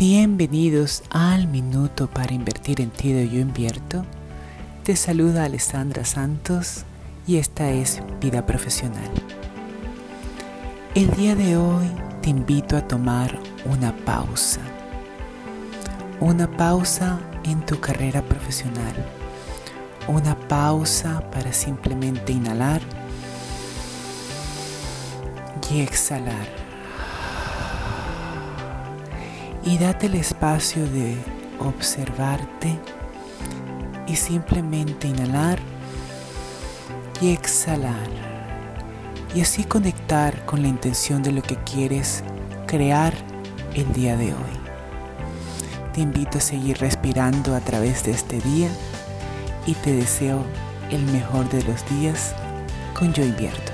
Bienvenidos al Minuto para Invertir en Ti de Yo Invierto. Te saluda Alessandra Santos y esta es Vida Profesional. El día de hoy te invito a tomar una pausa. Una pausa en tu carrera profesional. Una pausa para simplemente inhalar y exhalar y date el espacio de observarte y simplemente inhalar y exhalar y así conectar con la intención de lo que quieres crear el día de hoy. Te invito a seguir respirando a través de este día y te deseo el mejor de los días con Yo Invierto.